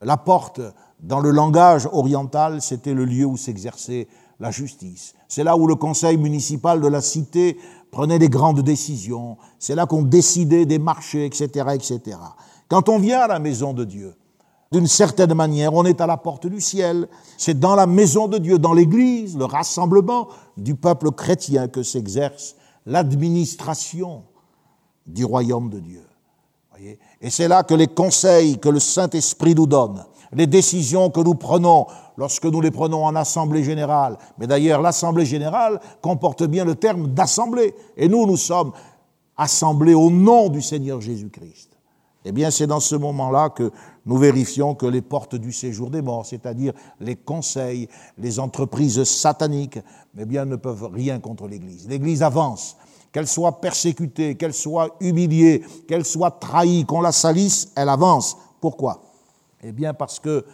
la porte, dans le langage oriental, c'était le lieu où s'exerçait la justice. C'est là où le conseil municipal de la cité prenait des grandes décisions. C'est là qu'on décidait des marchés, etc., etc. Quand on vient à la maison de Dieu, D'une certaine manière, on est à la porte du ciel. C'est dans la maison de Dieu, dans l'Église, le rassemblement du peuple chrétien que s'exerce l'administration du royaume de Dieu. Et c'est là que les conseils que le Saint-Esprit nous donne, les décisions que nous prenons lorsque nous les prenons en assemblée générale, mais d'ailleurs l'assemblée générale comporte bien le terme d'assemblée, et nous, nous sommes assemblés au nom du Seigneur Jésus-Christ. Eh bien, c'est dans ce moment-là que nous vérifions que les portes du séjour des morts, c'est-à-dire les conseils, les entreprises sataniques, eh bien, ne peuvent rien contre l'Église. L'Église avance, qu'elle soit persécutée, qu'elle soit humiliée, qu'elle soit trahie, qu'on la salisse, elle avance. Pourquoi? Eh bien, parce que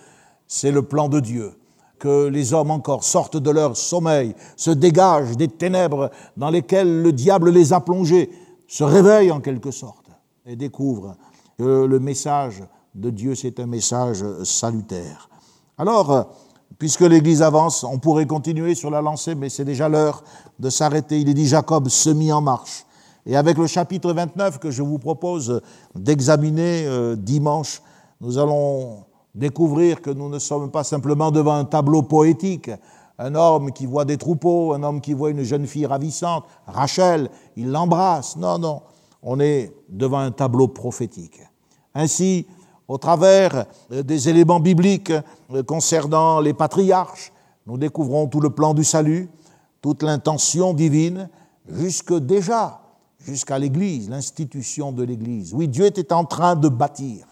c'est le plan de Dieu que les hommes encore sortent de leur sommeil, se dégagent des ténèbres dans lesquelles le diable les a plongés, se réveillent en quelque sorte et découvrent que le message de Dieu, c'est un message salutaire. Alors, puisque l'Église avance, on pourrait continuer sur la lancée, mais c'est déjà l'heure de s'arrêter. Il est dit Jacob se mit en marche. Et avec le chapitre 29 que je vous propose d'examiner euh, dimanche, nous allons découvrir que nous ne sommes pas simplement devant un tableau poétique, un homme qui voit des troupeaux, un homme qui voit une jeune fille ravissante, Rachel, il l'embrasse. Non, non, on est devant un tableau prophétique. Ainsi, au travers euh, des éléments bibliques euh, concernant les patriarches, nous découvrons tout le plan du salut, toute l'intention divine, jusque déjà, jusqu'à l'Église, l'institution de l'Église. Oui, Dieu était en train de bâtir.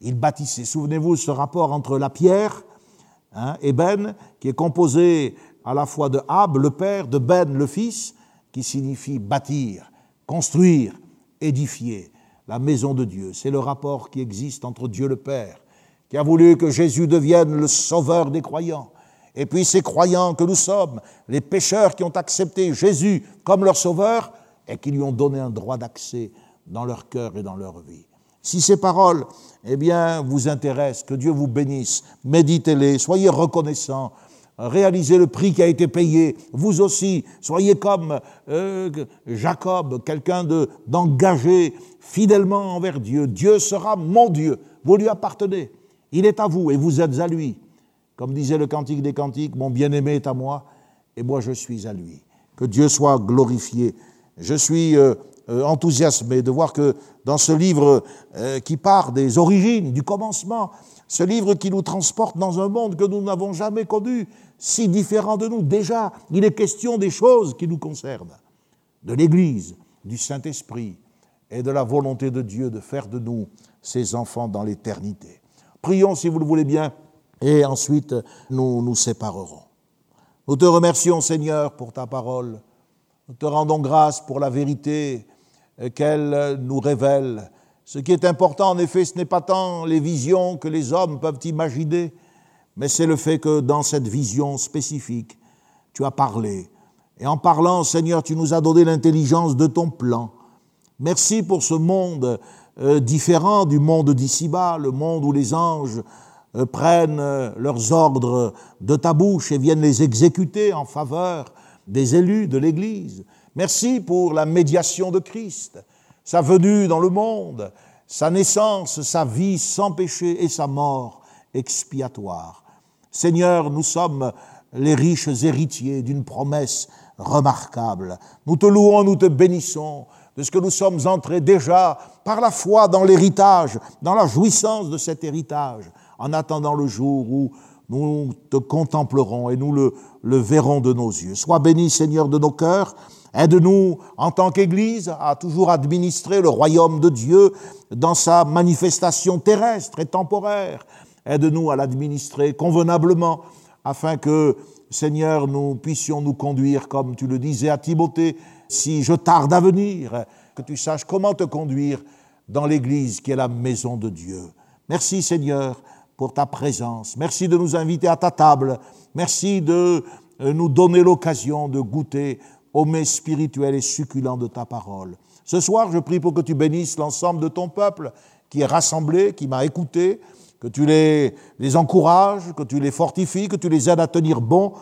Il bâtissait. Souvenez-vous ce rapport entre la pierre hein, et Ben, qui est composé à la fois de Ab, le père, de Ben, le fils, qui signifie bâtir, construire, édifier la maison de Dieu. C'est le rapport qui existe entre Dieu le Père, qui a voulu que Jésus devienne le sauveur des croyants, et puis ces croyants que nous sommes, les pécheurs qui ont accepté Jésus comme leur sauveur et qui lui ont donné un droit d'accès dans leur cœur et dans leur vie. Si ces paroles, eh bien, vous intéressent, que Dieu vous bénisse, méditez-les, soyez reconnaissants réalisez le prix qui a été payé. Vous aussi, soyez comme euh, Jacob, quelqu'un d'engagé fidèlement envers Dieu. Dieu sera mon Dieu. Vous lui appartenez. Il est à vous et vous êtes à lui. Comme disait le Cantique des Cantiques, mon bien-aimé est à moi et moi je suis à lui. Que Dieu soit glorifié. Je suis euh, euh, enthousiasmé de voir que dans ce livre qui part des origines, du commencement, ce livre qui nous transporte dans un monde que nous n'avons jamais connu, si différent de nous. Déjà, il est question des choses qui nous concernent, de l'Église, du Saint-Esprit et de la volonté de Dieu de faire de nous ses enfants dans l'éternité. Prions si vous le voulez bien, et ensuite nous nous séparerons. Nous te remercions Seigneur pour ta parole. Nous te rendons grâce pour la vérité qu'elle nous révèle. Ce qui est important, en effet, ce n'est pas tant les visions que les hommes peuvent imaginer, mais c'est le fait que dans cette vision spécifique, tu as parlé. Et en parlant, Seigneur, tu nous as donné l'intelligence de ton plan. Merci pour ce monde euh, différent du monde d'ici-bas, le monde où les anges euh, prennent euh, leurs ordres de ta bouche et viennent les exécuter en faveur des élus de l'Église. Merci pour la médiation de Christ, sa venue dans le monde, sa naissance, sa vie sans péché et sa mort expiatoire. Seigneur, nous sommes les riches héritiers d'une promesse remarquable. Nous te louons, nous te bénissons de ce que nous sommes entrés déjà par la foi dans l'héritage, dans la jouissance de cet héritage, en attendant le jour où nous te contemplerons et nous le, le verrons de nos yeux. Sois béni, Seigneur, de nos cœurs. Aide-nous, en tant qu'Église, à toujours administrer le royaume de Dieu dans sa manifestation terrestre et temporaire, Aide-nous à l'administrer convenablement afin que, Seigneur, nous puissions nous conduire comme tu le disais à Timothée, si je tarde à venir, que tu saches comment te conduire dans l'Église qui est la maison de Dieu. Merci Seigneur pour ta présence. Merci de nous inviter à ta table. Merci de nous donner l'occasion de goûter au mets spirituel et succulent de ta parole. Ce soir, je prie pour que tu bénisses l'ensemble de ton peuple qui est rassemblé, qui m'a écouté, que tu les, les encourages, que tu les fortifies, que tu les aides à tenir bon.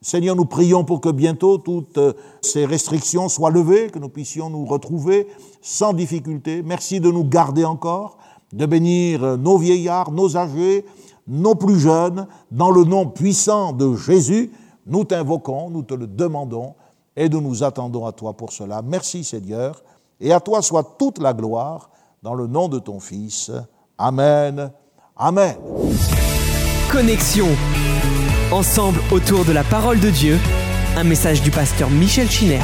Seigneur, nous prions pour que bientôt toutes ces restrictions soient levées, que nous puissions nous retrouver sans difficulté. Merci de nous garder encore. de bénir nos vieillards, nos âgés, nos plus jeunes, dans le nom puissant de Jésus. Nous t'invoquons, nous te le demandons, et nous nous attendons à toi pour cela. Merci Seigneur, et à toi soit toute la gloire, dans le nom de ton Fils. Amen. Amen. Connexion. Ensemble autour de la parole de Dieu, un message du pasteur Michel Chiner.